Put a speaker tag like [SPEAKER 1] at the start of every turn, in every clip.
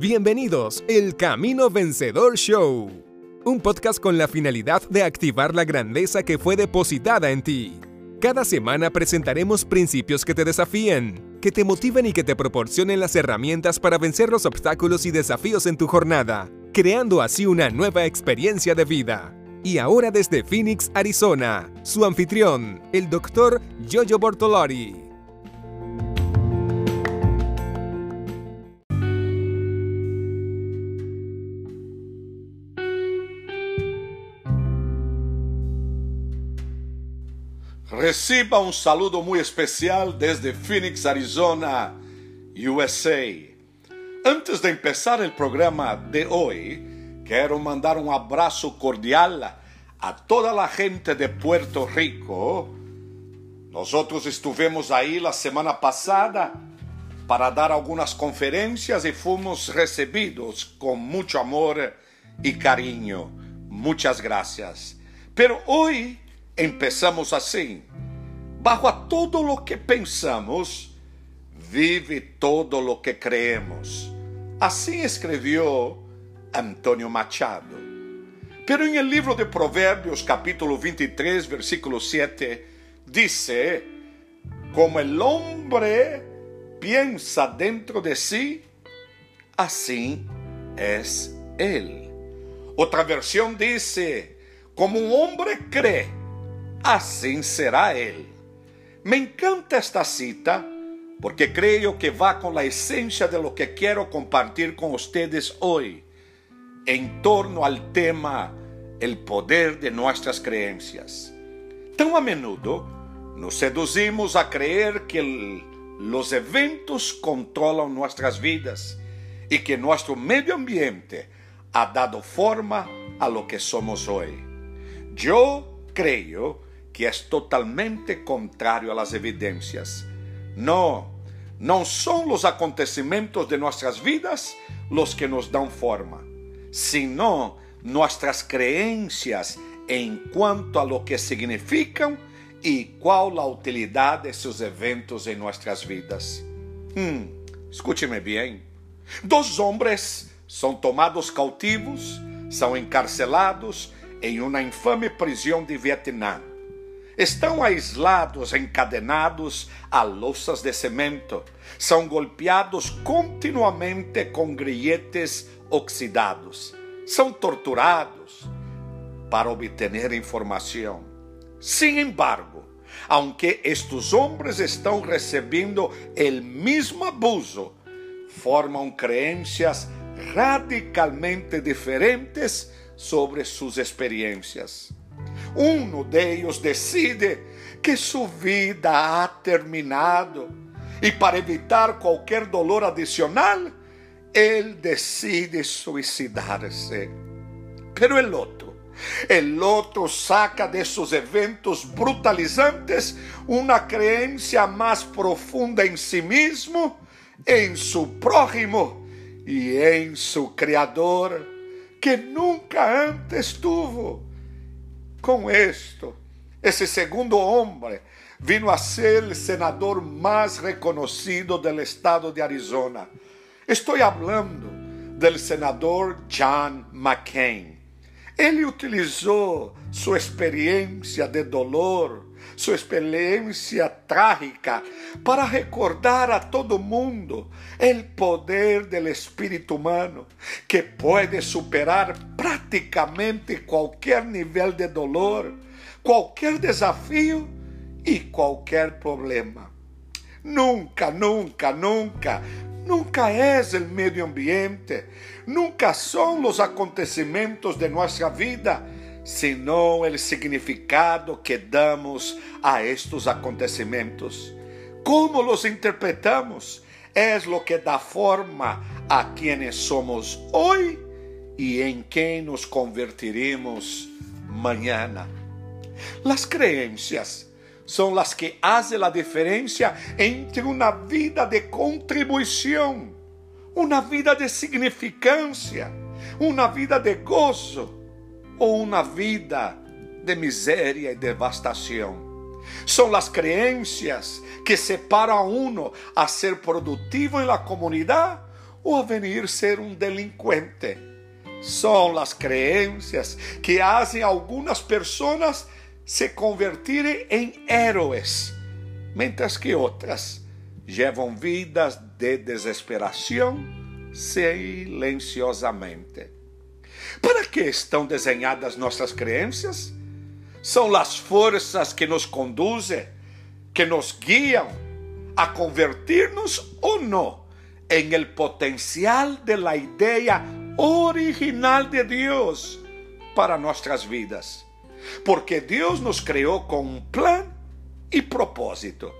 [SPEAKER 1] Bienvenidos, El Camino Vencedor Show. Un podcast con la finalidad de activar la grandeza que fue depositada en ti. Cada semana presentaremos principios que te desafíen, que te motiven y que te proporcionen las herramientas para vencer los obstáculos y desafíos en tu jornada, creando así una nueva experiencia de vida. Y ahora desde Phoenix, Arizona, su anfitrión, el doctor Jojo Bortolari.
[SPEAKER 2] Reciba un saludo muy especial desde Phoenix, Arizona, USA. Antes de empezar el programa de hoy, quiero mandar un abrazo cordial a toda la gente de Puerto Rico. Nosotros estuvimos ahí la semana pasada para dar algunas conferencias y fuimos recibidos con mucho amor y cariño. Muchas gracias. Pero hoy Empezamos assim: bajo a todo lo que pensamos, vive todo lo que creemos. Assim escreveu Antônio Machado. Pero em el livro de Provérbios, capítulo 23, versículo 7, dice: Como el hombre piensa dentro de sí, assim es él. Outra versão dice: Como um homem crê, assim será ele. Me encanta esta cita porque creio que va com a essência de lo que quero compartilhar com vocês hoje, em torno ao tema el poder de nossas creencias. Tão a menudo nos seduzimos a creer que los eventos controlam nossas vidas e que nosso meio ambiente ha dado forma a lo que somos hoje. Eu creio que é totalmente contrário às evidências. Não, não são os acontecimentos de nossas vidas os que nos dão forma, sino nossas crenças em quanto a lo que significam e qual a utilidade desses eventos em nossas vidas. Hum, escute-me bem. Dos homens são tomados cautivos, são encarcelados em uma infame prisão de Vietnã Estão aislados, encadenados a louças de cimento. São golpeados continuamente com grilletes oxidados. São torturados para obter informação. Sin embargo, aunque estes homens estão recebendo o mesmo abuso, formam crenças radicalmente diferentes sobre suas experiências. Um deles decide que sua vida ha terminado e para evitar qualquer dolor adicional, ele decide suicidar-se. Pero el outro, el outro saca de seus eventos brutalizantes uma crença mais profunda em si mesmo, em seu prójimo e em seu Criador, que nunca antes tuvo. Com isto, esse segundo homem vino a ser o senador mais reconhecido do estado de Arizona. Estou falando do senador John McCain. Ele utilizou sua experiência de dolor, sua experiência trágica, para recordar a todo mundo o poder do espírito humano, que pode superar praticamente qualquer nível de dolor, qualquer desafio e qualquer problema. Nunca, nunca, nunca nunca é o meio ambiente, nunca são os acontecimentos de nossa vida, senão o significado que damos a estes acontecimentos. Como los interpretamos é o que dá forma a quienes somos hoje e em quem nos convertiremos mañana. Las creencias são as que fazem a diferença entre uma vida de contribuição, uma vida de significância, uma vida de gozo ou uma vida de miséria e devastação. São as crenças que separam a uno a ser produtivo em la comunidade o a venir ser um delinquente. São as crenças que fazem algumas pessoas se convertirem em heróis, mientras que outras levam vidas de desesperação silenciosamente. Para que estão desenhadas nossas crenças? São as forças que nos conduzem, que nos guiam a convertir-nos ou não em el potencial de la ideia original de Deus para nossas vidas. Porque Deus nos criou com um plano e propósito.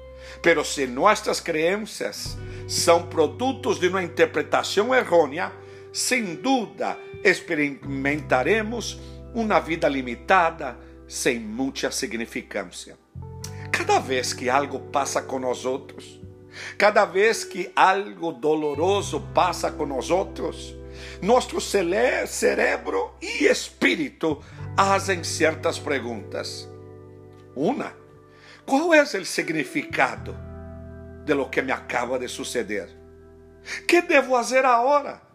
[SPEAKER 2] Pero se nossas crenças são produtos de uma interpretação errônea, sem dúvida experimentaremos uma vida limitada, sem muita significância. Cada vez que algo passa com nós outros, cada vez que algo doloroso passa com nós outros, nosso cérebro e espírito fazem certas perguntas. Uma, qual é o significado de lo que me acaba de suceder? Que devo fazer agora?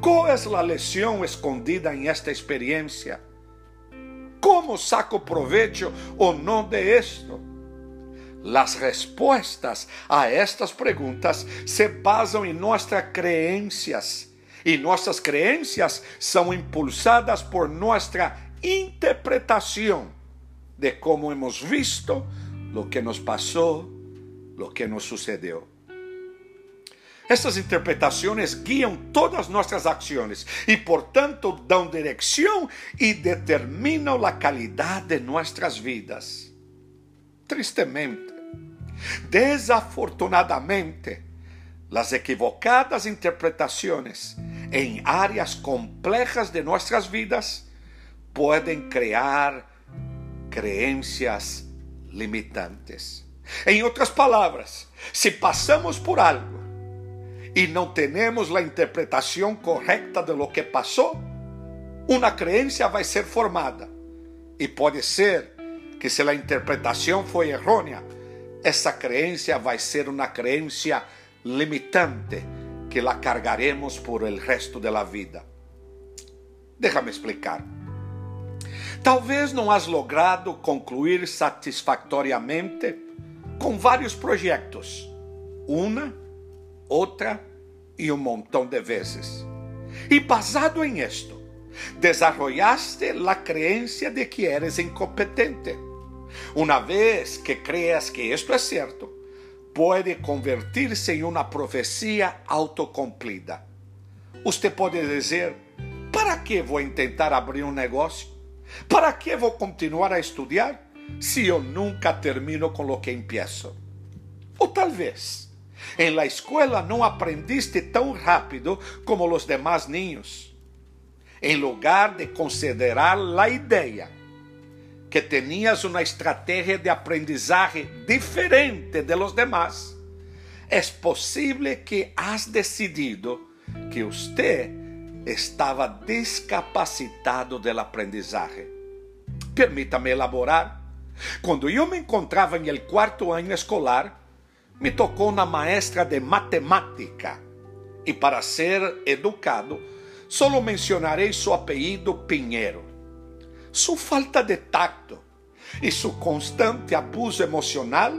[SPEAKER 2] Qual é a lição escondida em esta experiência? Como saco provecho ou não de esto? Las respostas a estas perguntas se basam em nossas crenças e nossas crenças são impulsadas por nossa interpretação de como hemos visto lo que nos passou, lo que nos sucedeu. Essas interpretações guiam todas nossas ações e, portanto, dão direção e determinam a qualidade de nossas vidas. Tristemente, desafortunadamente, as equivocadas interpretações em áreas complexas de nossas vidas podem criar crenças limitantes. Em outras palavras, se passamos por algo e não temos a interpretação correta de lo que passou, uma crença vai ser formada. E pode ser que, se a interpretação foi errônea, essa crença vai ser uma crença limitante que la cargaremos por el resto da vida. Déjame explicar. Talvez não has logrado concluir satisfatoriamente com vários projetos, uma, outra e um montão de vezes. E basado em esto, desarrollaste a crença de que eres incompetente. Uma vez que creas que isto é certo, pode convertir-se em uma profecia autocumplida. Você pode dizer: para que vou tentar abrir um negócio? Para que vou continuar a estudar se eu nunca termino com o que empiezo? Ou talvez, em la escola não aprendiste tão rápido como os demais niños. Em lugar de considerar a ideia que tenías uma estratégia de aprendizagem diferente de los demás, é possível que has decidido que você estava descapacitado del aprendizagem. Permita-me elaborar. Quando eu me encontrava em el quarto ano escolar, me tocou uma maestra de matemática. E para ser educado, solo mencionarei seu apelido Pinheiro. Sua falta de tacto e seu constante abuso emocional,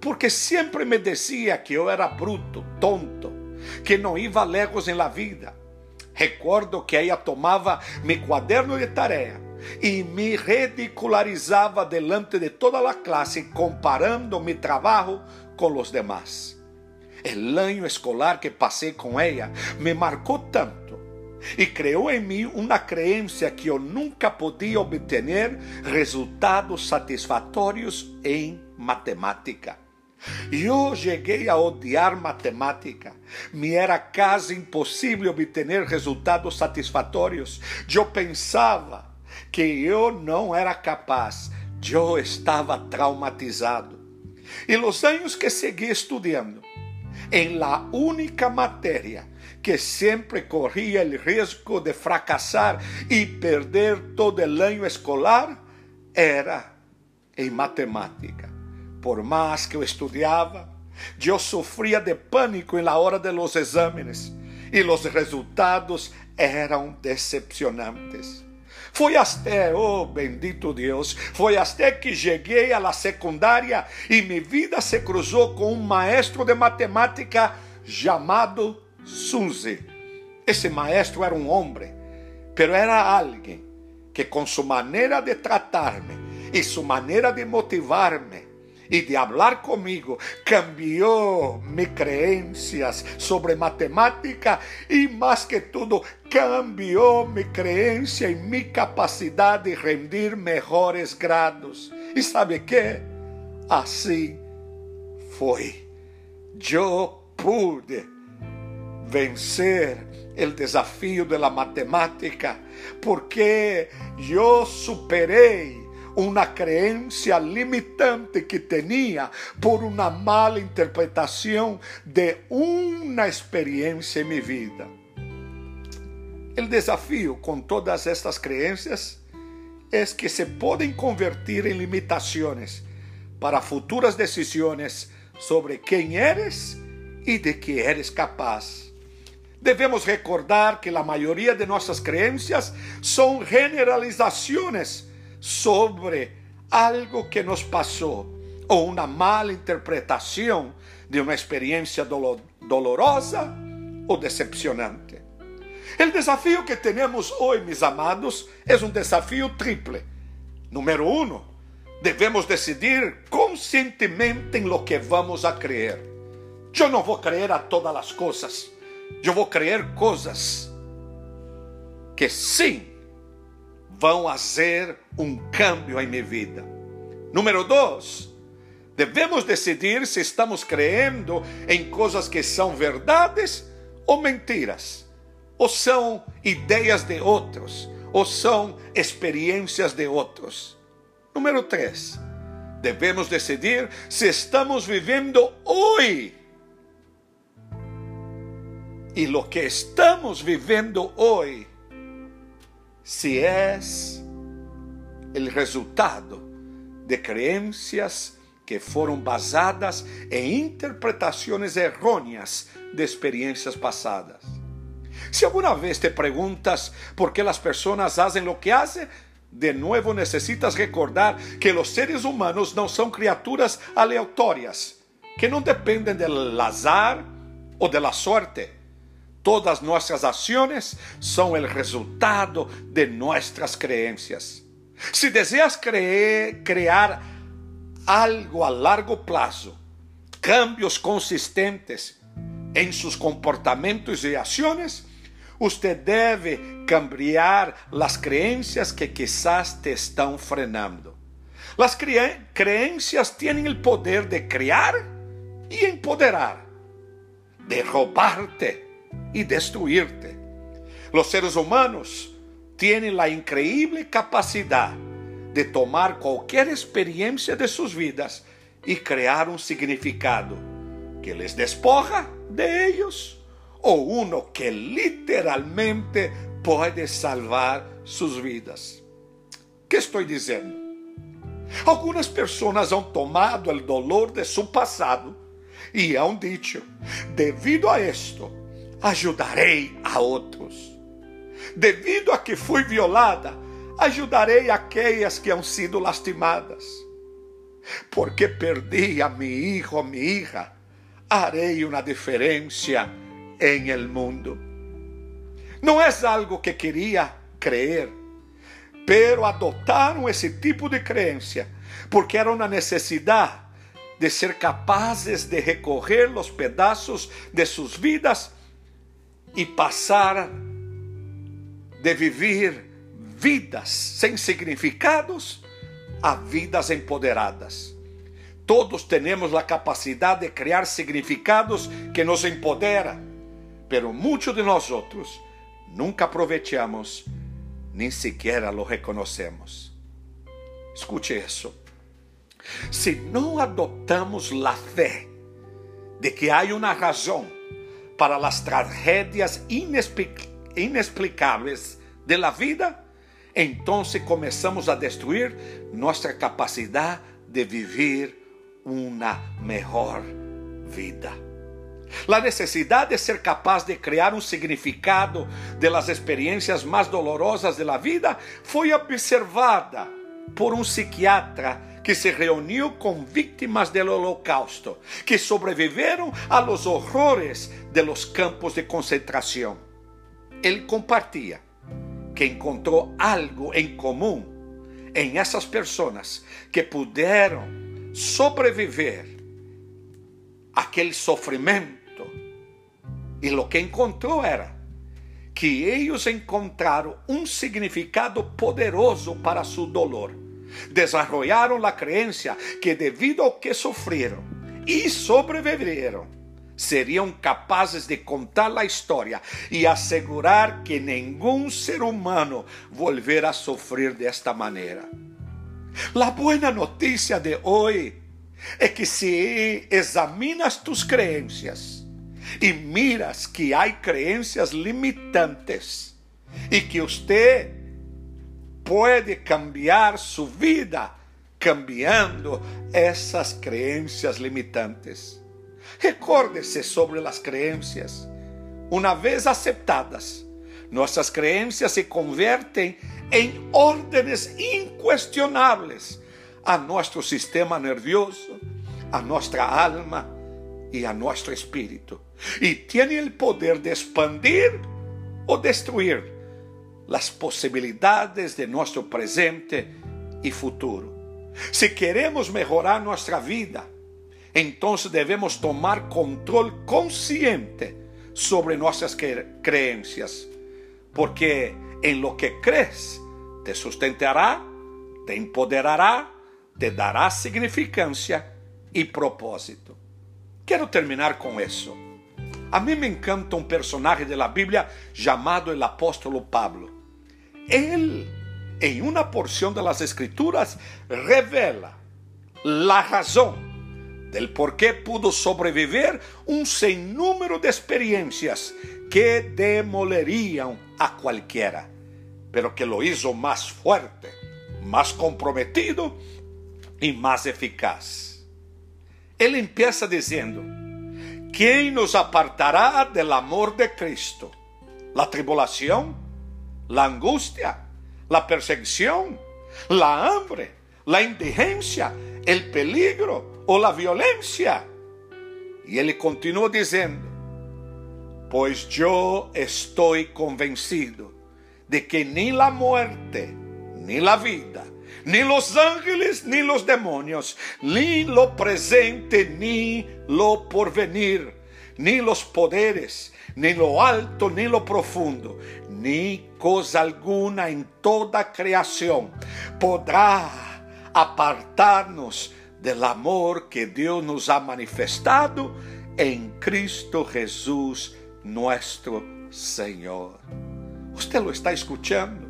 [SPEAKER 2] porque sempre me dizia que eu era bruto, tonto, que não ia legos em la vida Recordo que ela tomava meu quaderno de tarefa e me ridicularizava delante de toda a classe, comparando meu trabalho com os demais. O ano escolar que passei com ela me marcou tanto e criou em mim uma crença que eu nunca podia obter resultados satisfatórios em matemática. Eu cheguei a odiar matemática. Me era quase impossível obter resultados satisfatórios. Eu pensava que eu não era capaz. Eu estava traumatizado. E os anos que segui estudando, em la única matéria que sempre corria o risco de fracassar e perder todo o ano escolar, era em matemática por mais que eu estudava, Yo sufría de pánico en la hora de los exámenes y los resultados eran decepcionantes. Foi até, oh bendito Deus, foi até que cheguei à secundária e minha vida se cruzou com um maestro de matemática chamado Suzy. Esse maestro era um homem, pero era alguém que com sua maneira de tratar-me e sua maneira de motivar-me y de hablar conmigo cambió mis creencias sobre matemática y más que todo cambió mi creencia y mi capacidad de rendir mejores grados. ¿Y sabe qué? Así fue. Yo pude vencer el desafío de la matemática porque yo superé una creencia limitante que tenía por una mala interpretación de una experiencia en mi vida. El desafío con todas estas creencias es que se pueden convertir en limitaciones para futuras decisiones sobre quién eres y de qué eres capaz. Debemos recordar que la mayoría de nuestras creencias son generalizaciones sobre algo que nos passou ou uma mala interpretação de uma experiência dolorosa ou decepcionante. O desafio que temos hoje, meus amados, é um desafio triple. Número um, devemos decidir conscientemente em lo que vamos a creer. Eu não vou creer a todas as coisas. Eu vou creer coisas que sim vão fazer um cambio em minha vida. Número dois, devemos decidir se estamos crendo em coisas que são verdades ou mentiras, ou são ideias de outros, ou são experiências de outros. Número três, devemos decidir se estamos vivendo hoje. E lo que estamos vivendo hoje si es el resultado de creencias que fueron basadas en interpretaciones erróneas de experiencias pasadas. Si alguna vez te preguntas por qué las personas hacen lo que hacen, de nuevo necesitas recordar que los seres humanos no son criaturas aleatorias, que no dependen del azar o de la suerte Todas nuestras acciones son el resultado de nuestras creencias. Si deseas crear algo a largo plazo, cambios consistentes en sus comportamientos y acciones, usted debe cambiar las creencias que quizás te están frenando. Las creencias tienen el poder de crear y empoderar, de robarte y destruirte. Los seres humanos tienen la increíble capacidad de tomar cualquier experiencia de sus vidas y crear un significado que les despoja de ellos o uno que literalmente puede salvar sus vidas. ¿Qué estoy diciendo? Algunas personas han tomado el dolor de su pasado y han dicho, debido a esto, ajudarei a outros. Devido a que fui violada, ajudarei aquelas que han sido lastimadas. Porque perdi a mi hijo, mi hija, harei uma diferença em el mundo. Não é algo que queria creer, pero adotaram esse tipo de crença porque era uma necessidade de ser capazes de recorrer los pedaços de suas vidas e passar de viver vidas sem significados a vidas empoderadas. Todos temos a capacidade de criar significados que nos empodera, pero muitos de nós outros nunca aproveitamos, nem sequer lo reconhecemos. Escute isso. Se não adotamos a fé de que há uma razão para las tragedias inexplicables de la vida, entonces comenzamos a destruir nuestra capacidad de vivir una mejor vida. La necesidad de ser capaz de crear un significado de las experiencias más dolorosas de la vida fue observada por un psiquiatra que se reunió con víctimas del holocausto, que sobrevivieron a los horrores de los campos de concentración. Él compartía que encontró algo en común en esas personas que pudieron sobrevivir a aquel sufrimiento. Y lo que encontró era que ellos encontraron un significado poderoso para su dolor. Desarrollaron la creencia que debido a que sufrieron y sobrevivieron, serían capaces de contar la historia y asegurar que ningún ser humano volverá a sufrir de esta manera. La buena noticia de hoy es que si examinas tus creencias y miras que hay creencias limitantes y que usted puede cambiar su vida cambiando esas creencias limitantes. Recórdese sobre las creencias. Una vez aceptadas, nuestras creencias se convierten en órdenes incuestionables a nuestro sistema nervioso, a nuestra alma y a nuestro espíritu. Y tiene el poder de expandir o destruir las posibilidades de nuestro presente y futuro. Si queremos mejorar nuestra vida, entonces debemos tomar control consciente sobre nuestras cre creencias, porque en lo que crees te sustentará, te empoderará, te dará significancia y propósito. Quiero terminar con eso. A mí me encanta un personaje de la Biblia llamado el apóstolo Pablo. Él, en una porción de las escrituras, revela la razón del por qué pudo sobrevivir un sinnúmero de experiencias que demolerían a cualquiera, pero que lo hizo más fuerte, más comprometido y más eficaz. Él empieza diciendo, ¿quién nos apartará del amor de Cristo? ¿La tribulación? ¿La angustia? ¿La persecución? ¿La hambre? ¿La indigencia? ¿El peligro o la violencia? Y él continuó diciendo, pues yo estoy convencido de que ni la muerte, ni la vida, ni los ángeles, ni los demonios, ni lo presente, ni lo porvenir, ni los poderes, ni lo alto, ni lo profundo, ni cosa alguna en toda creación podrá apartarnos del amor que Dios nos ha manifestado en Cristo Jesús nuestro Señor. Usted lo está escuchando.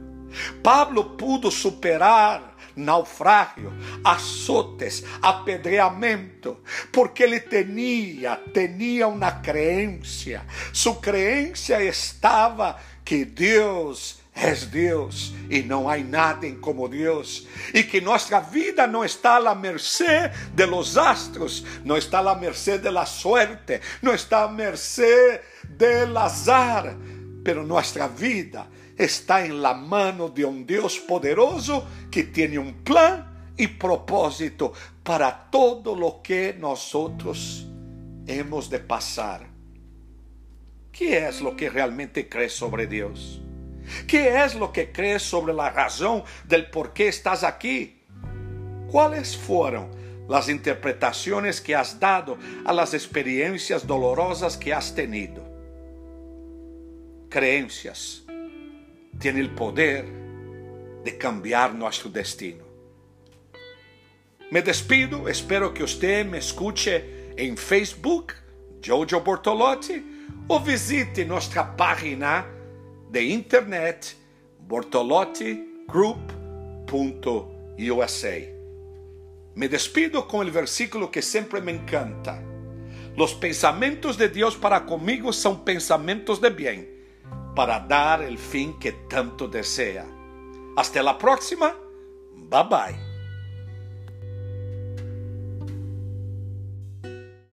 [SPEAKER 2] Pablo pudo superar naufragio, azotes, apedreamento, porque ele tinha, tinha uma crença. Sua crença estava que Deus é Deus e não há nada como Deus, e que nossa vida não está à mercê de los astros, não está à mercê de la suerte, não está à mercê del azar, pero nossa vida está en la mano de un Dios poderoso que tiene un plan y propósito para todo lo que nosotros hemos de pasar. ¿Qué es lo que realmente crees sobre Dios? ¿Qué es lo que crees sobre la razón del por qué estás aquí? ¿Cuáles fueron las interpretaciones que has dado a las experiencias dolorosas que has tenido? Creencias tiene el poder de cambiar nuestro destino. Me despido, espero que usted me escuche en Facebook, Jojo Bortolotti, o visite nuestra página de internet bortolottigroup.usa. Me despido con el versículo que siempre me encanta. Los pensamientos de Dios para conmigo son pensamientos de bien para dar el fin que tanto desea. Hasta la próxima. Bye bye.